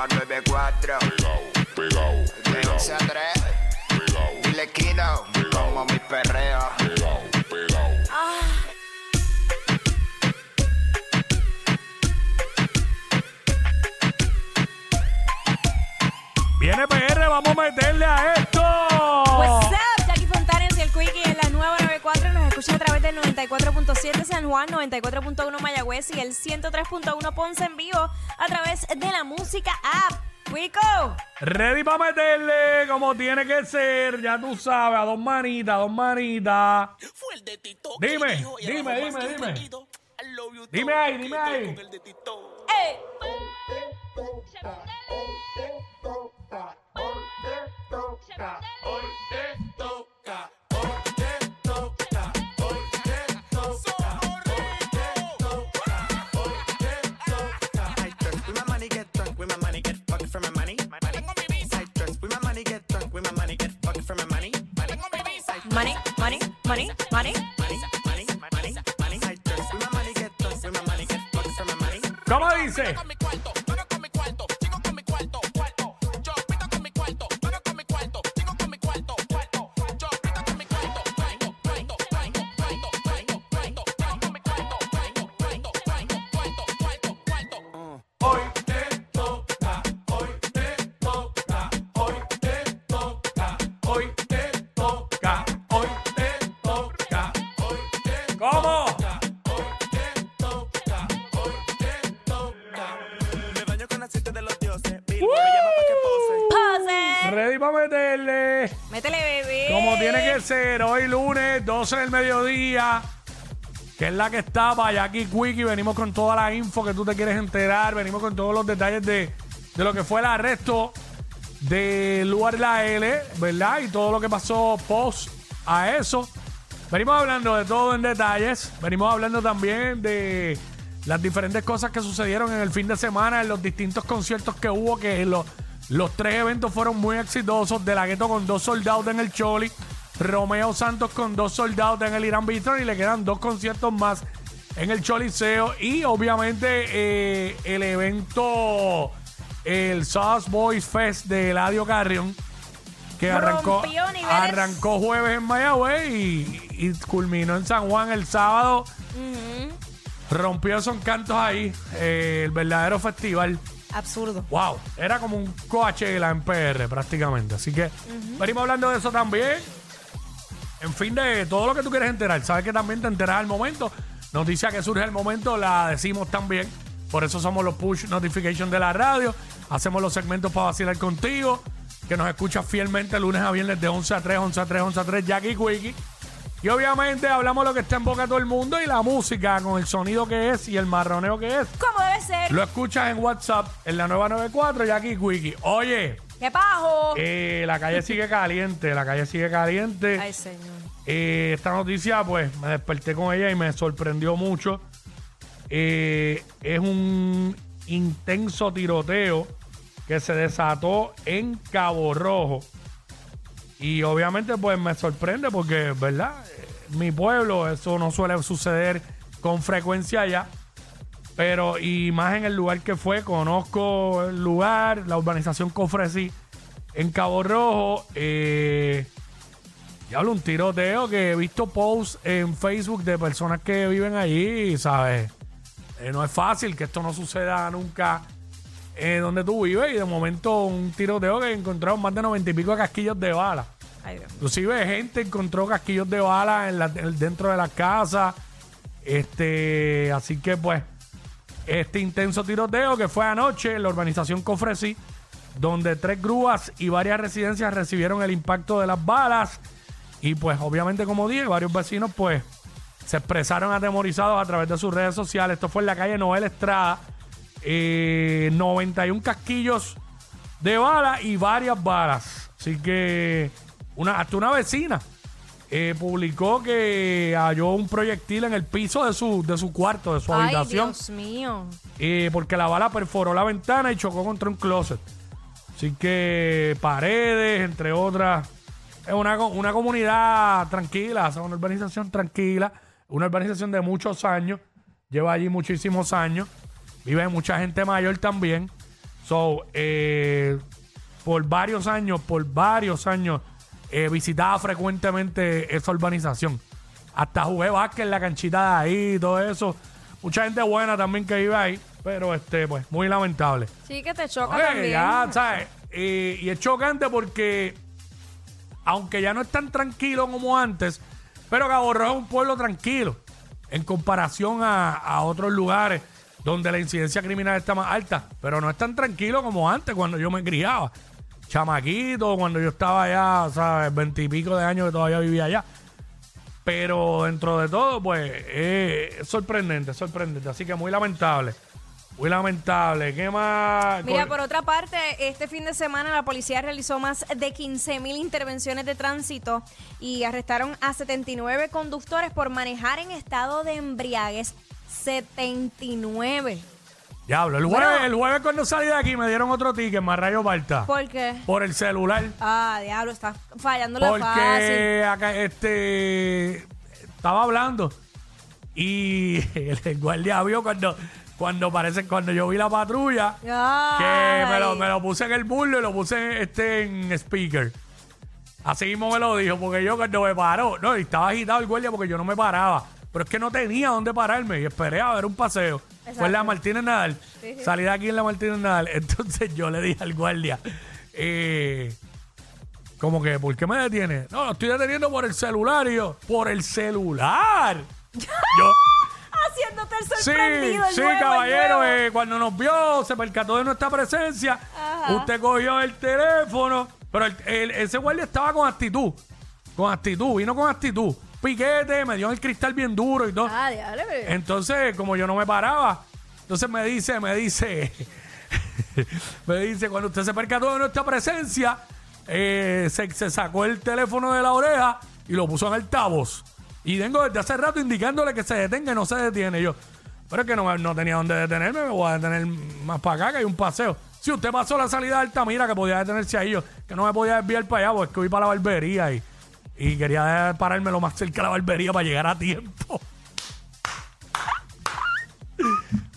Nueva 94. Pegao, pegao, De pegao, 11 a 3. pegao, Dile Kino. Como mi perreo. pegao, pegao. Viene PR, vamos a meterle a esto. 94.7 San Juan, 94.1 Mayagüez y el 103.1 Ponce en vivo a través de la música app. Quico, Ready para meterle como tiene que ser, ya tú sabes, a dos manitas, dos manitas. Fue el de Tito. Dime, que dijo, dime, dime, dime. Dime ahí, dime ahí. con el de Tito. ¡Ey! My money. ¿Cómo dice? Como tiene que ser, hoy lunes, 12 del mediodía, que es la que está para Jackie Quickie. Venimos con toda la info que tú te quieres enterar. Venimos con todos los detalles de, de lo que fue el arresto de Luar La L, ¿verdad? Y todo lo que pasó post a eso. Venimos hablando de todo en detalles. Venimos hablando también de las diferentes cosas que sucedieron en el fin de semana, en los distintos conciertos que hubo, que los, los tres eventos fueron muy exitosos. De la Gueto con dos soldados en el Choli, Romeo Santos con dos soldados en el Irán Bistron y le quedan dos conciertos más en el Choliseo. Y obviamente eh, el evento, el Sauce Boys Fest de Eladio Carrion que arrancó, arrancó jueves en Mayagüez y, y culminó en San Juan el sábado. Rompió esos cantos ahí, eh, el verdadero festival. Absurdo. Wow, era como un Coachella en PR prácticamente. Así que venimos hablando de eso también. En fin, de todo lo que tú quieres enterar. Sabes que también te enteras al momento. Noticia que surge al momento la decimos también. Por eso somos los push notification de la radio. Hacemos los segmentos para vacilar contigo. Que nos escuchas fielmente lunes a viernes de 11 a 3, 11 a 3, 11 a 3, Jackie Quickie. Y obviamente hablamos lo que está en boca de todo el mundo y la música con el sonido que es y el marroneo que es. ¿Cómo debe ser? Lo escuchas en WhatsApp en la nueva 94, Jackie Quickie. Oye, ¡Qué pajo! eh, la calle sigue caliente, la calle sigue caliente. Ay, señor. Eh, esta noticia, pues, me desperté con ella y me sorprendió mucho. Eh, es un intenso tiroteo que se desató en Cabo Rojo. Y obviamente, pues, me sorprende porque, ¿verdad? Eh, mi pueblo, eso no suele suceder con frecuencia allá. Pero, y más en el lugar que fue, conozco el lugar, la urbanización que ofrecí en Cabo Rojo. Eh, Diablo, un tiroteo que he visto posts en Facebook de personas que viven allí, ¿sabes? Eh, no es fácil que esto no suceda nunca eh, donde tú vives y de momento un tiroteo que encontraron más de noventa y pico casquillos de bala. Ay, Dios. Inclusive gente encontró casquillos de bala en la- en- dentro de la casa. Este, así que pues, este intenso tiroteo que fue anoche en la urbanización Cofresí, donde tres grúas y varias residencias recibieron el impacto de las balas. Y pues, obviamente, como dije, varios vecinos pues se expresaron atemorizados a través de sus redes sociales. Esto fue en la calle Noel Estrada. Eh, 91 casquillos de bala y varias balas. Así que una, hasta una vecina eh, publicó que halló un proyectil en el piso de su, de su cuarto, de su Ay, habitación, Dios mío. eh, porque la bala perforó la ventana y chocó contra un closet. Así que paredes, entre otras. Es una, una comunidad tranquila, es una urbanización tranquila, una urbanización de muchos años, lleva allí muchísimos años, vive mucha gente mayor también. So, eh, por varios años, por varios años, eh, visitaba frecuentemente esa urbanización. Hasta jugué básquet en la canchita de ahí y todo eso. Mucha gente buena también que vive ahí, pero este, pues, muy lamentable. Sí, que te choca Oye, también. ya, ¿sabes? Y, y es chocante porque, aunque ya no es tan tranquilo como antes, pero Cabo Rojo es un pueblo tranquilo en comparación a, otros lugares donde la incidencia criminal está más alta, pero no es tan tranquilo como antes cuando yo me criaba. Chamaquito, cuando yo estaba allá, ¿sabes? Veintipico de años que todavía vivía allá. Pero dentro de todo, pues, es sorprendente, sorprendente. Así que muy lamentable. Muy lamentable. ¿Qué más? Mira, por otra parte, este fin de semana la policía realizó más de 15 mil intervenciones de tránsito y arrestaron a 79 conductores por manejar en estado de embriaguez. 79. Diablo, el jueves, Bueno. el jueves cuando salí de aquí me dieron otro ticket, más rayo Balta. ¿Por qué? Por el celular. Ah, diablo, está fallando la fácil. Porque acá, este estaba hablando y el, el guardia vio cuando, cuando parece, cuando yo vi la patrulla, que me lo, me lo puse en el burlo y lo puse este en speaker. Así mismo me lo dijo, porque yo cuando me paró, no, y estaba agitado el guardia porque yo no me paraba. Pero es que no tenía dónde pararme y esperé a ver un paseo. Fue en la Martínez Nadal. Salí de aquí en la Martínez Nadal. Entonces yo le dije al guardia, eh, como que, ¿por qué me detiene? No, lo estoy deteniendo por el celular. Y yo, ¿por el celular? yo, Haciéndote el Sí, sorprendido. el sí, nuevo, el caballero, nuevo. eh, cuando nos vio, se percató de nuestra presencia. Ajá. Usted cogió el teléfono, pero el- el- ese guardia estaba con actitud. Con actitud, vino con actitud. Piquete, me dio el cristal bien duro y todo. Ah, diablo. pero- Entonces, como yo no me paraba, entonces me dice, me dice, me dice, cuando usted se percató de nuestra presencia, eh, se, se sacó el teléfono de la oreja y lo puso en altavoz. Y vengo desde hace rato indicándole que se detenga y no se detiene. Yo, pero es que no, no tenía dónde detenerme, me voy a detener más para acá, que hay un paseo. Si usted pasó la salida de Altamira, que podía detenerse ahí, yo, que no me podía desviar para allá, porque voy para la barbería y, y quería pararme lo más cerca de la barbería para llegar a tiempo.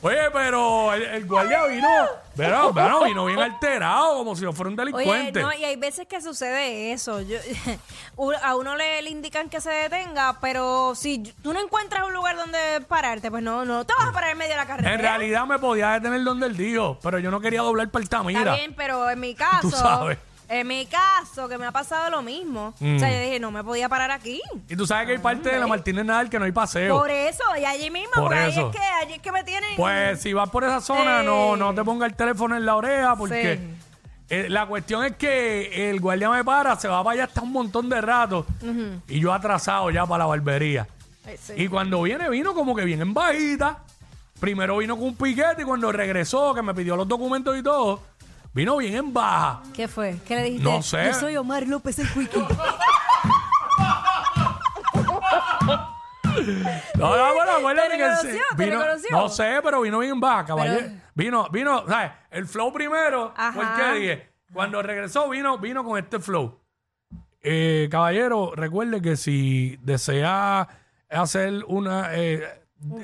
Oye, pero el, el guardia vino, pero, pero vino bien alterado, como si no fuera un Oye, delincuente. no, y hay veces que sucede eso. Yo- u- a uno le, le indican que se detenga, pero si tú no encuentras un lugar donde pararte, pues no, no te vas a parar en medio de la carretera. en realidad me podía detener donde él dijo, pero yo no quería doblar para Altamira. Está bien, pero en mi caso, Tú sabes. En mi caso, que me ha pasado lo mismo. Mm. O sea, yo dije, no me podía parar aquí. Y tú sabes que hay parte de la Martínez Nadal que no hay paseo. Por eso, y allí mismo, Por eso. ahí es que, allí es que me tienen. Pues si vas por esa zona, no, Eh. no te ponga el teléfono en la oreja porque Sí. eh, la cuestión es que el guardia me para, se va para allá hasta un montón de rato y yo atrasado ya para la barbería. Sí. Y cuando viene, vino como que bien en bajita. Primero vino con un piquete y cuando regresó, que me pidió los documentos y todo, vino bien en baja. ¿Qué fue? ¿Qué le dijiste? No sé. Yo soy Omar López el Quickie. No, no, bueno, acuérdate ¿Te que reconoció? sí, ¿Te vino, reconoció? no sé, pero vino bien baja, caballero. Pero- Vino, vino, ¿sabes? El flow primero fue el Ajá. que dije. Cuando regresó, vino, vino con este flow. Eh, caballero, recuerde que si desea hacer una, eh,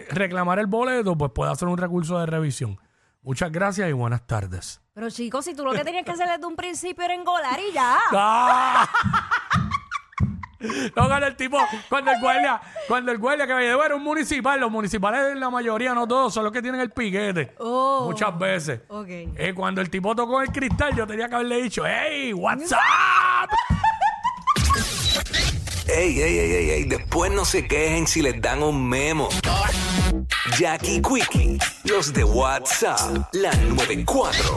reclamar el boleto, pues puede hacer un recurso de revisión. Muchas gracias y buenas tardes. Pero chicos, si tú lo que tenías que hacer desde un principio era engolar y ya. ¡Ah! No, cuando el tipo, cuando el guardia, cuando el guardia que me llevó era un municipal, los municipales la mayoría, no todos, son los que tienen el piquete. Oh. Muchas veces. Eh, cuando el tipo tocó el cristal, yo tenía que haberle dicho, ¡Hey, what's up! Ey, ey, ey, ey, ey, después no se quejen si les dan un memo. Jackie Quickie, los de WhatsApp, la 94.